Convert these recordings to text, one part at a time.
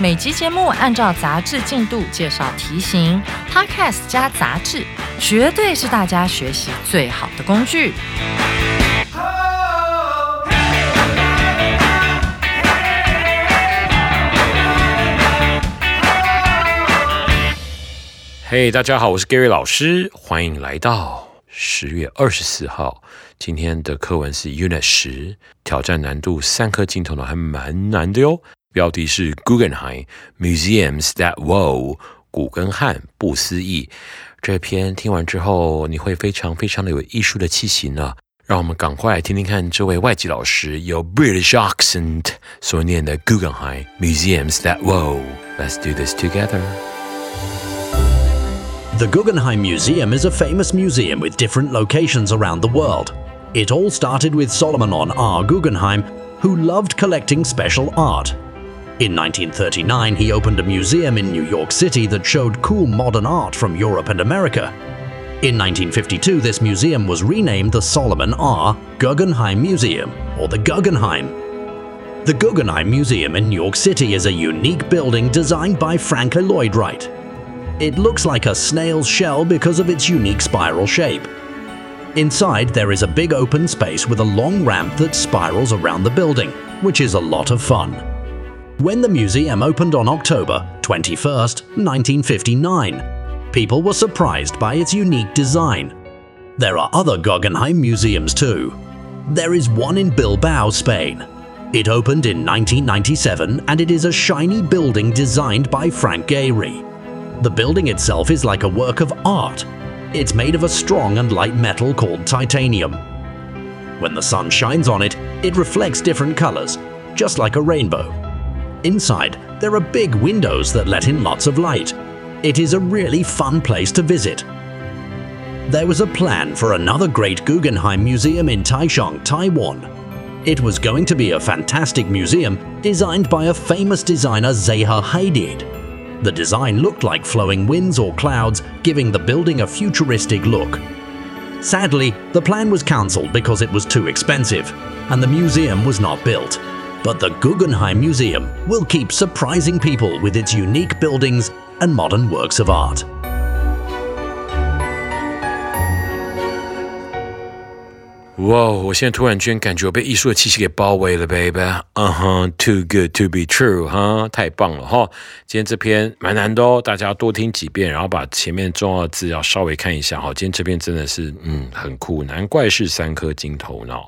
每集节目按照杂志进度介绍题型，Podcast 加杂志，绝对是大家学习最好的工具。嘿，大家好，我是 Gary 老师，欢迎来到十月二十四号。今天的课文是 Unit 十，挑战难度三颗镜头呢，还蛮难的哟。标题是 Guggenheim Museums That Wow，古根汉不思议。这篇听完之后，你会非常非常的有艺术的气息呢。让我们赶快来听听看这位外籍老师有 British accent 所念的 Guggenheim Museums That Wow。Let's do this together. The Guggenheim Museum is a famous museum with different locations around the world. It all started with Solomon R. Guggenheim, who loved collecting special art. in 1939, he opened a museum in New York City that showed cool modern art from Europe and America. In 1952, this museum was renamed the Solomon R. Guggenheim Museum, or the Guggenheim. The Guggenheim Museum in New York City is a unique building designed by Frank Lloyd Wright. It looks like a snail's shell because of its unique spiral shape. Inside, there is a big open space with a long ramp that spirals around the building, which is a lot of fun. When the museum opened on October 21, 1959, people were surprised by its unique design. There are other Guggenheim museums too. There is one in Bilbao, Spain. It opened in 1997 and it is a shiny building designed by Frank Gehry. The building itself is like a work of art it's made of a strong and light metal called titanium. When the sun shines on it, it reflects different colors, just like a rainbow. Inside, there are big windows that let in lots of light. It is a really fun place to visit. There was a plan for another great Guggenheim Museum in Taichung, Taiwan. It was going to be a fantastic museum designed by a famous designer Zaha Hadid. The design looked like flowing winds or clouds, giving the building a futuristic look. Sadly, the plan was cancelled because it was too expensive, and the museum was not built. But the Guggenheim Museum will keep surprising people with its unique buildings and modern works of art. 哇！我现在突然间感觉我被艺术的气息给包围了，baby。嗯哼，too good to be true，哈，太棒了哈！今天这篇蛮难的哦，大家要多听几遍，然后把前面重要的字要稍微看一下哈。今天这篇真的是，嗯，很酷，难怪是三颗金头脑。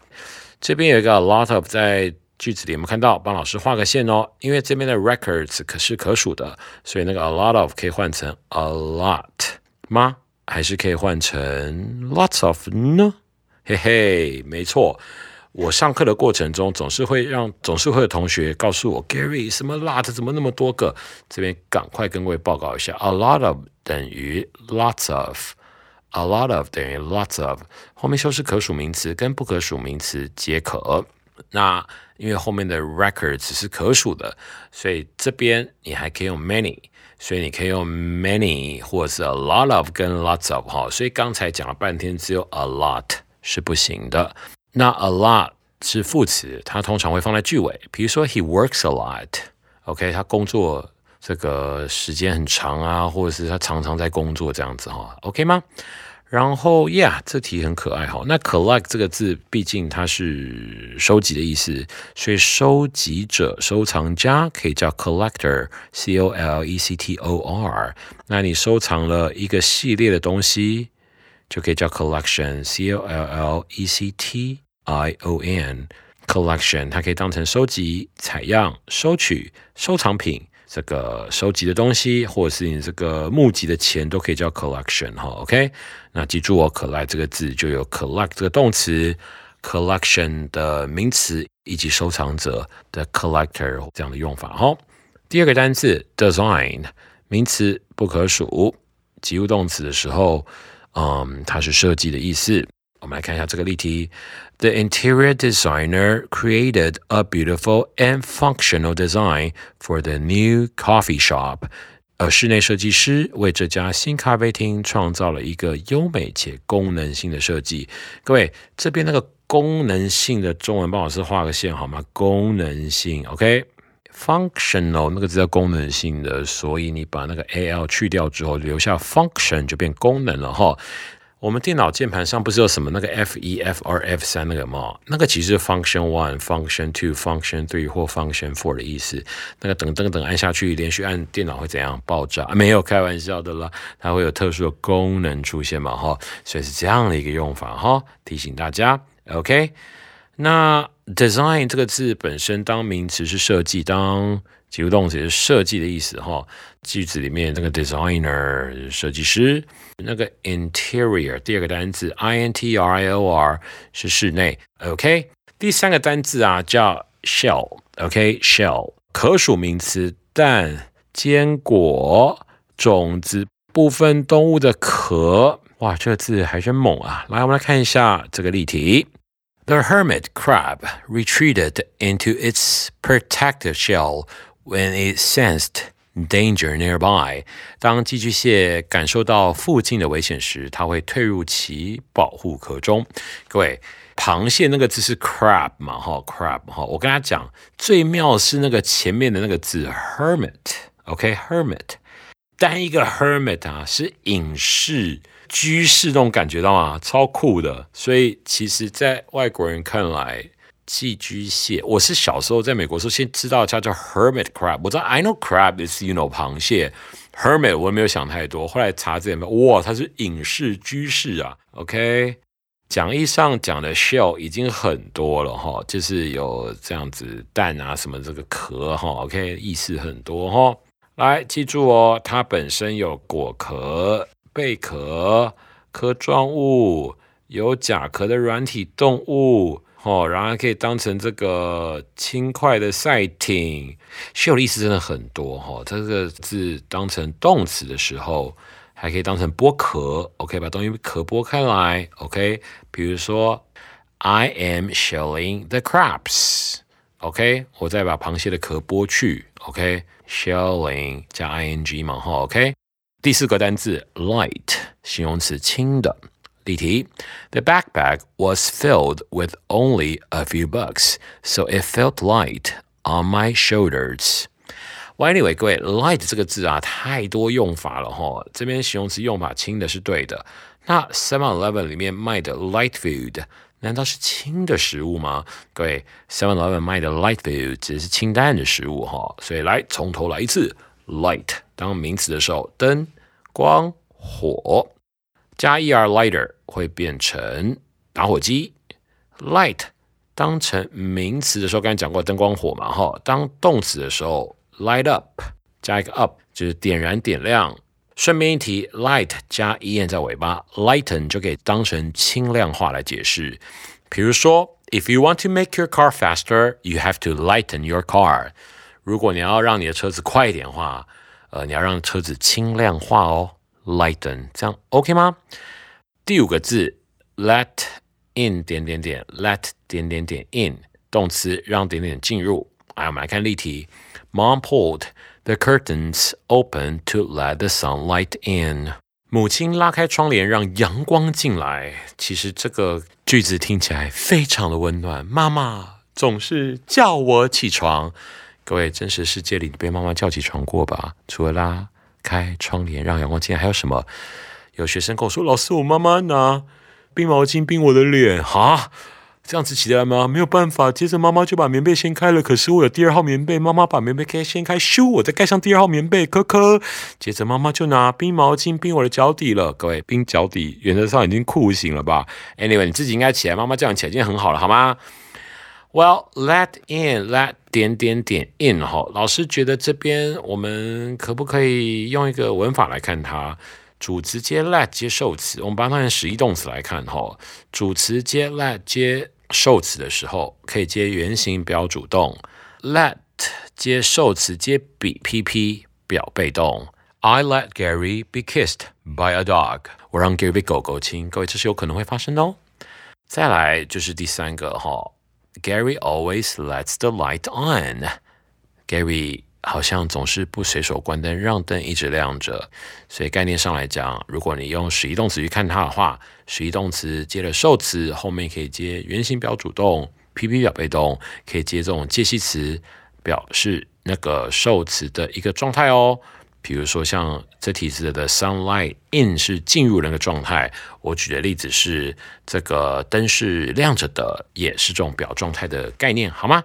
这边有一个 a lot of 在句子里，我们看到帮老师画个线哦，因为这边的 records 可是可数的，所以那个 a lot of 可以换成 a lot 吗？还是可以换成 lots of 呢？嘿嘿，没错。我上课的过程中，总是会让总是会有同学告诉我，Gary，什么 lot 怎么那么多个？这边赶快跟各位报告一下，a lot of 等于 lots of of，a lot of 等于 lots of，后面修饰可数名词跟不可数名词皆可。那因为后面的 records 是可数的，所以这边你还可以用 many。所以你可以用 many 或者是 a lot of 跟 lots of 哈，所以刚才讲了半天，只有 a lot 是不行的。那 a lot 是副词，它通常会放在句尾。比如说 he works a lot，OK，他工作这个时间很长啊，或者是他常常在工作这样子哈，OK 吗？然后，Yeah，这题很可爱哈。那 collect 这个字，毕竟它是收集的意思，所以收集者、收藏家可以叫 collector，c o l e c t o r。那你收藏了一个系列的东西，就可以叫 collection，c o l l e c t i o n。collection 它可以当成收集、采样、收取、收藏品。这个收集的东西，或者是你这个募集的钱，都可以叫 collection 哈，OK？那记住哦，collect 这个字就有 collect 这个动词，collection 的名词，以及收藏者的 collector 这样的用法哈。第二个单词 design 名词不可数，及物动词的时候，嗯，它是设计的意思。我们来看一下这个例题。The interior designer created a beautiful and functional design for the new coffee shop. 而室内设计师为这家新咖啡厅创造了一个优美且功能性的设计。各位，这边那个功能性的中文帮老师画个线好吗？功能性，OK？Functional 那个字叫功能性的，所以你把那个 al 去掉之后，留下 function 就变功能了哈。 我们电脑键盘上不是有什么那个 F 一、F 二、F 三那个吗？那个其实是 Function One、Function Two、Function Three 或 Function Four 的意思。那个等等等按下去，连续按电脑会怎样？爆炸？没有开玩笑的啦，它会有特殊的功能出现嘛？哈，所以是这样的一个用法哈。提醒大家，OK？那 Design 这个字本身当名词是设计，当及物动词是设计的意思哈。句子里面这个 designer 设计师，那个 interior 第二个单词 i n t r i o r 是室内，OK。第三个单词啊叫 shell，OK，shell 可数名词，蛋、坚果、种子、部分动物的壳。哇，这个字还真猛啊！来，我们来看一下这个例题。The hermit crab retreated into its protective shell when it sensed danger nearby。当寄居蟹感受到附近的危险时，它会退入其保护壳中。各位，螃蟹那个字是 crab 嘛？哈，crab 哈。我跟他讲，最妙是那个前面的那个字 hermit。OK，hermit，单一个 hermit 啊，是隐士、居士那种感觉到吗？超酷的。所以其实，在外国人看来，寄居蟹，我是小时候在美国时候先知道它叫 hermit crab。我知道 I know crab is you know 螃蟹，hermit 我也没有想太多。后来查字典，哇，它是隐士居士啊。OK，讲义上讲的 shell 已经很多了哈，就是有这样子蛋啊什么这个壳哈。OK，意思很多哈。来记住哦，它本身有果壳、贝壳、壳状物，有甲壳的软体动物。哦，然后可以当成这个轻快的赛艇，秀的意思真的很多哈。这个字当成动词的时候，还可以当成剥壳，OK，把东西壳剥开来，OK。比如说，I am shelling the crabs，OK，我再把螃蟹的壳剥去，OK，shelling 加 ing 嘛，哈，OK。第四个单字 light，形容词轻的。例题：The backpack was filled with only a few bucks, so it felt light on my shoulders. Well, anyway，各位，light 这个字啊，太多用法了哈。这边形容词用法轻的是对的。那 Seven Eleven 里面卖的 light food，难道是轻的食物吗？各位，Seven Eleven 卖的 light food 只是清淡的食物哈。所以来从头来一次，light 当名词的时候，灯、光、火。 加 er lighter 会变成打火机，light 当成名词的时候，刚才讲过灯光火嘛，哈，当动词的时候，light up 加一个 up 就是点燃点亮。顺便一提，light 加 en 在尾巴，lighten 就可以当成轻量化来解释。比如说，if you want to make your car faster, you have to lighten your car。如果你要让你的车子快一点的话，呃，你要让车子轻量化哦。lighten，这样 OK 吗？第五个字 let in 点点点，let 点点点 in 动词让点点进入。来，我们来看例题。Mom pulled the curtains open to let the sunlight in。母亲拉开窗帘让阳光进来。其实这个句子听起来非常的温暖。妈妈总是叫我起床。各位，真实世界里你被妈妈叫起床过吧？除了拉。开窗帘让阳光进来，还有什么？有学生跟我说：“老师，我妈妈拿冰毛巾冰我的脸，哈。”这样子起来吗？没有办法。接着妈妈就把棉被掀开了，可是我有第二号棉被，妈妈把棉被开掀开，咻，我再盖上第二号棉被，科科。接着妈妈就拿冰毛巾冰我的脚底了。各位，冰脚底原则上已经酷刑了吧？Anyway，你自己应该起来，妈妈这样起来已经很好了，好吗？Well, let in, let 点点点 in 哈。老师觉得这边我们可不可以用一个文法来看它？主词接 let 接受词，我们把它当成实义动词来看哈。主词接 let 接受词的时候，可以接原形表主动；let 接受词接 be PP 表被动。I let Gary be kissed by a dog。我让 Gary 被狗狗亲，各位这是有可能会发生的哦。再来就是第三个哈，Gary always lets the light on。Gary 好像总是不随手关灯，让灯一直亮着。所以概念上来讲，如果你用实义动词去看它的话，实义动词接了受词，后面可以接原形表主动，PP 表被动，可以接这种介系词，表示那个受词的一个状态哦。比如说像这题字的 sunlight in 是进入那个状态。我举的例子是这个灯是亮着的，也是这种表状态的概念，好吗？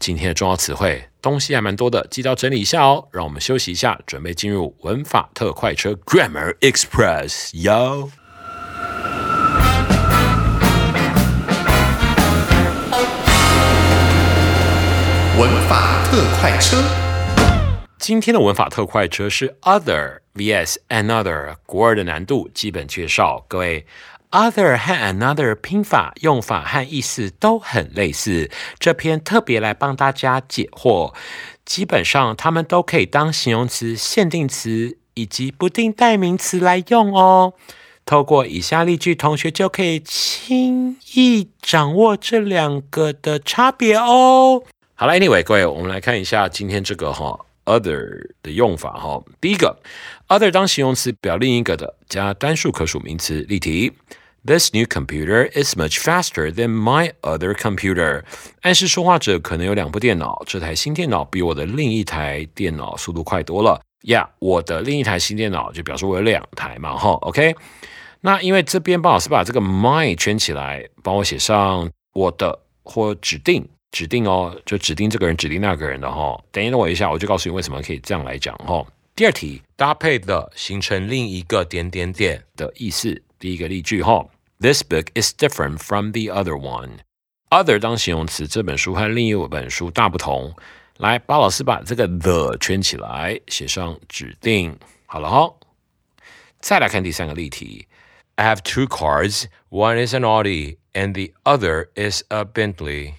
今天的重要词汇东西还蛮多的，记到整理一下哦。让我们休息一下，准备进入文法特快车 Grammar Express 哟。文法特快车，今天的文法特快车是 Other vs Another，国二的难度基本介绍，各位。Other 和 another 拼法、用法和意思都很类似，这篇特别来帮大家解惑。基本上，它们都可以当形容词、限定词以及不定代名词来用哦。透过以下例句，同学就可以轻易掌握这两个的差别哦。好了，Anyway，各位，我们来看一下今天这个哈 other 的用法哈。第一个，other 当形容词表另一个的，加单数可数名词。例题。This new computer is much faster than my other computer。暗示说话者可能有两部电脑，这台新电脑比我的另一台电脑速度快多了。呀，我的另一台新电脑就表示我有两台嘛，哈，OK。那因为这边帮老师把这个 my 圈起来，帮我写上我的或指定指定哦，就指定这个人指定那个人的哈。等一等我一下，我就告诉你为什么可以这样来讲哈。第二题搭配的形成另一个点点点的意思。第一个例句哈，This book is different from the other one。other 当形容词，这本书和另一本书大不同。来，巴老师把这个 the 圈起来，写上指定。好了哈，再来看第三个例题。I have two cars. One is an Audi, and the other is a Bentley.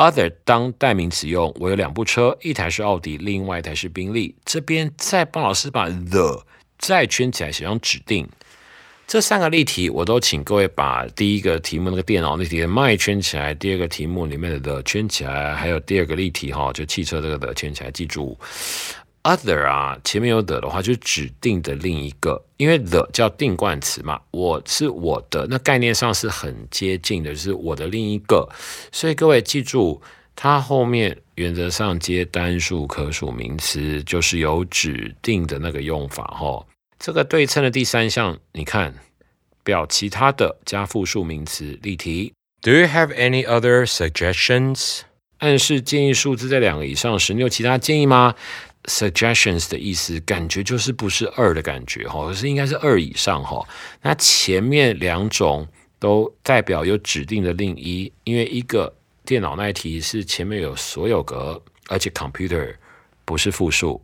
Other 当代名词用，我有两部车，一台是奥迪，另外一台是宾利。这边再帮老师把 the 再圈起来，写上指定。这三个例题，我都请各位把第一个题目那个电脑那题的 my 圈起来，第二个题目里面的 the 圈起来，还有第二个例题哈，就汽车这个的圈起来。记住，other 啊，前面有 the 的话，就是指定的另一个，因为 the 叫定冠词嘛，我是我的，那概念上是很接近的，就是我的另一个。所以各位记住，它后面原则上接单数可数名词，就是有指定的那个用法哈。这个对称的第三项，你看，表其他的加复数名词。例题：Do you have any other suggestions？暗示建议数字在两个以上时，你有其他建议吗？Suggestions 的意思，感觉就是不是二的感觉哈，可是应该是二以上哈。那前面两种都代表有指定的另一，因为一个电脑那一题是前面有所有格，而且 computer 不是复数。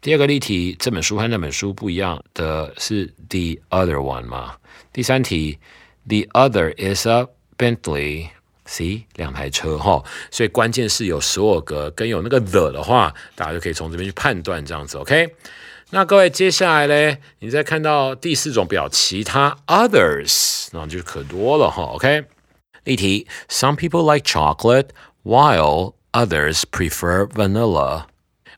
第二个例题，这本书和那本书不一样的是 the other one 吗？第三题，the other is a C 两台车哈，所以关键是有所有格跟有那个 the 的话，大家就可以从这边去判断这样子，OK？那各位接下来呢，你再看到第四种表其他 others，那就可多了哈，OK？例题，Some people like chocolate while others prefer vanilla。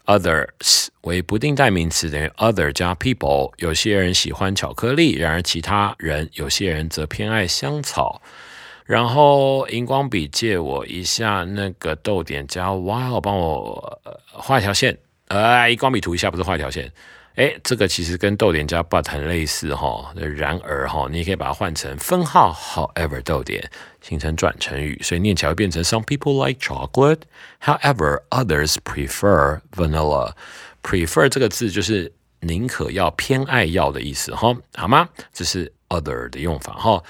Others 为不定代名词，等于 other 加 people。有些人喜欢巧克力，然而其他人，有些人则偏爱香草。然后荧光笔借我一下，那个逗点加 while，帮我画一条线。呃，荧光笔涂一下，不是画一条线。哎，这个其实跟逗点加 but 很类似哈。然而哈，你也可以把它换成分号，however 逗点形成转成语，所以念起来会变成 Some people like chocolate, however others prefer vanilla. Prefer 这个字就是宁可要、偏爱要的意思哈，好吗？这是 other 的用法哈。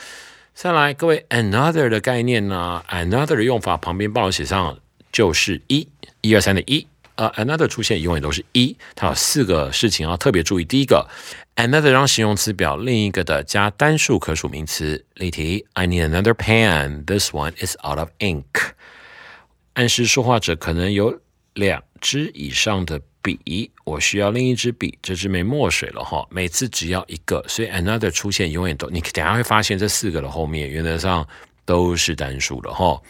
再来，各位 another 的概念呢？another 的用法旁边帮我写上就是一，一二三的一。呃，another 出现永远都是一，它有四个事情要特别注意。第一个，another 让形容词表另一个的加单数可数名词。例题：I need another pen. This one is out of ink. 暗示说话者可能有两支以上的笔，我需要另一支笔，这支没墨水了哈。每次只要一个，所以 another 出现永远都，你等下会发现这四个的后面原则上都是单数的哈。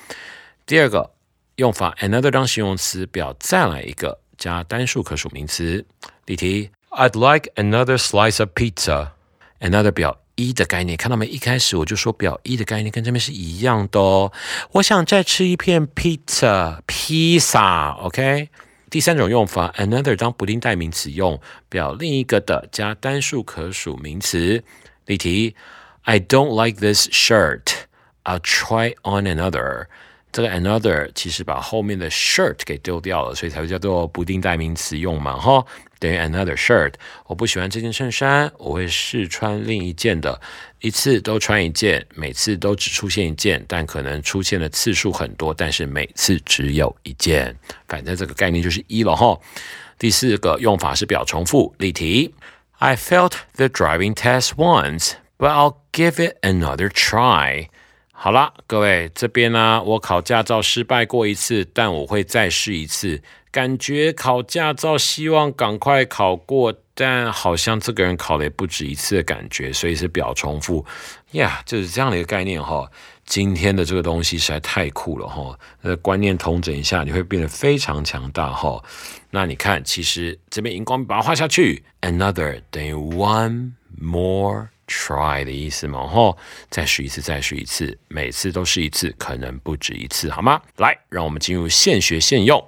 第二个。用法 another 当形容词表再来一个加单数可数名词。例题：I'd like another slice of pizza。another 表一的概念，看到没？一开始我就说表一的概念跟这边是一样的哦。我想再吃一片 pizza，披萨。OK。第三种用法 another 当不定代名词用，表另一个的加单数可数名词。例题：I don't like this shirt。I'll try on another。这个 another 其实把后面的 shirt 给丢掉了，所以才会叫做不定代名词用嘛，哈，等于 another shirt。我不喜欢这件衬衫，我会试穿另一件的，一次都穿一件，每次都只出现一件，但可能出现的次数很多，但是每次只有一件，反正这个概念就是一了，哈。第四个用法是表重复，例题：I failed the driving test once, but I'll give it another try。好了，各位这边呢，我考驾照失败过一次，但我会再试一次。感觉考驾照希望赶快考过，但好像这个人考了也不止一次的感觉，所以是表重复呀，就是这样的一个概念哈。今天的这个东西实在太酷了哈，呃，观念统整一下，你会变得非常强大哈。那你看，其实这边荧光笔把它画下去，another 等于 one more。Try 的意思嘛，吼，再试一次，再试一次，每次都试一次，可能不止一次，好吗？来，让我们进入现学现用。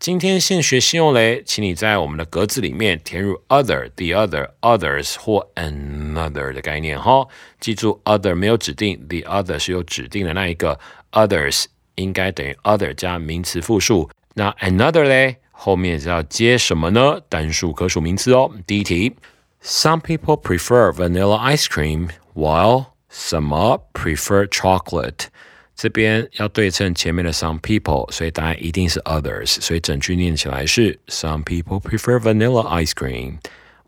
今天现学现用嘞，请你在我们的格子里面填入 other、the other、others 或 another 的概念，哈，记住 other 没有指定，the other 是有指定的那一个，others 应该等于 other 加名词复数，那 another 嘞？后面是要接什么呢？单数可数名词哦。第一题，Some people prefer vanilla ice cream, while some prefer chocolate。这边要对称前面的 some people，所以答案一定是 others。所以整句念起来是：Some people prefer vanilla ice cream,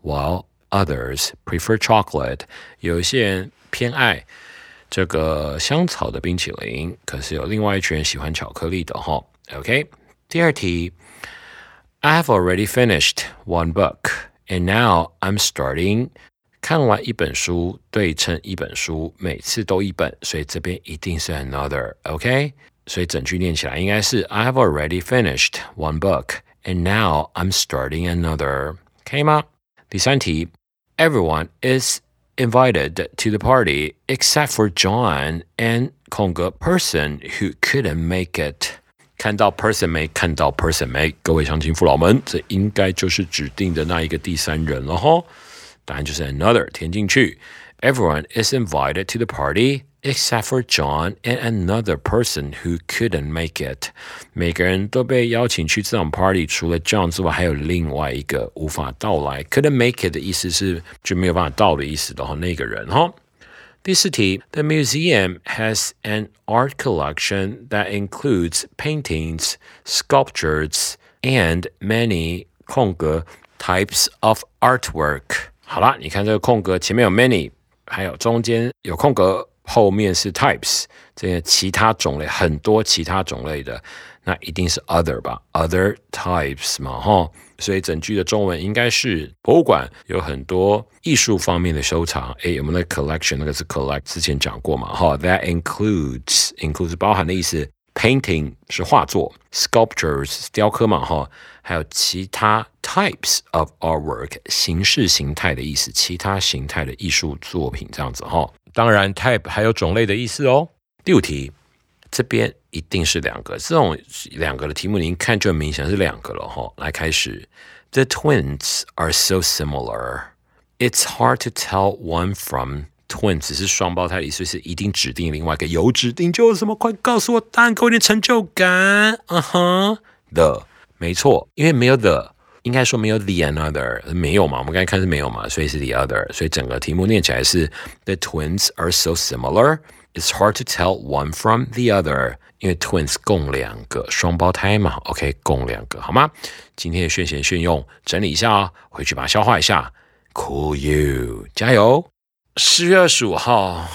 while others prefer chocolate。有一些人偏爱这个香草的冰淇淋，可是有另外一群人喜欢巧克力的哈。OK，第二题。 I have already finished one book, and now I'm starting. 看完一本书对称一本书，每次都一本，所以这边一定是 another，OK？、Okay? 所以整句念起来应该是 I have already finished one book, and now I'm starting another，可以吗？第三题，Everyone is invited to the party except for John and 空格 person who couldn't make it。 看到 person 没？看到 person 没？各位乡亲父老们，这应该就是指定的那一个第三人了哈。答案就是 another，填进去。Everyone is invited to the party except for John and another person who couldn't make it。每个人都被邀请去这场 party，除了 John 之外，还有另外一个无法到来。couldn't make it 的意思是就没有办法到的意思的哈，那个人哈。 第四题，The museum has an art collection that includes paintings, sculptures, and many 空格 types of artwork。好了，你看这个空格前面有 many，还有中间有空格，后面是 types，这些其他种类很多其他种类的，那一定是 other 吧？other types 嘛，哈。 所以整句的中文应该是博物馆有很多艺术方面的收藏。诶，我们的 collection 那个是 collect，之前讲过嘛，哈，that includes includes 包含的意思。Painting 是画作，sculptures 雕刻嘛，哈，还有其他 types of artwork 形式形态的意思，其他形态的艺术作品这样子哈。当然，type 还有种类的意思哦。第五题，这边一定是两个。这种两个的题目，你一看就很明显是两个了哈。来开始，The twins are so similar, it's hard to tell one from twins 是双胞胎的意思，是一定指定另外一个，有指定就有什么？快告诉我答案，给我点成就感。嗯哼，the 没错，因为没有 the。应该说没有 the another 没有嘛？我们刚才看是没有嘛，所以是 the other。所以整个题目念起来是 The twins are so similar, it's hard to tell one from the other。因为 twins 共两个双胞胎嘛，OK，共两个好吗？今天的炫贤炫用整理一下啊，回去把它消化一下。Cool you，加油！十月二十五号，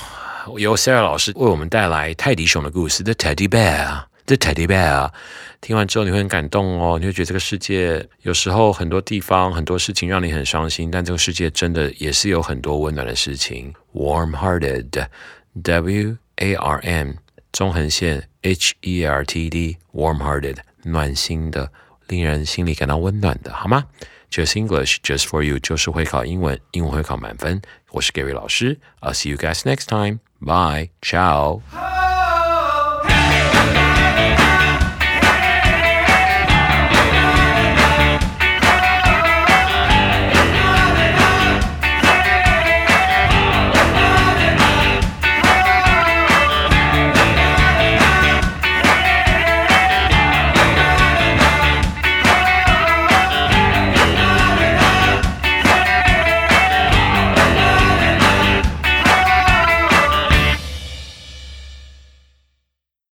由 Sarah 老师为我们带来泰迪熊的故事，The Teddy Bear。The Teddy Bear，听完之后你会很感动哦，你会觉得这个世界有时候很多地方很多事情让你很伤心，但这个世界真的也是有很多温暖的事情。Warm-hearted，W A R M，中横线 H E R T D，Warm-hearted，暖心的，令人心里感到温暖的，好吗？Just English，Just for you，就是会考英文，英文会考满分。我是 Gary 老师，I'll see you guys next time. Bye，ciao。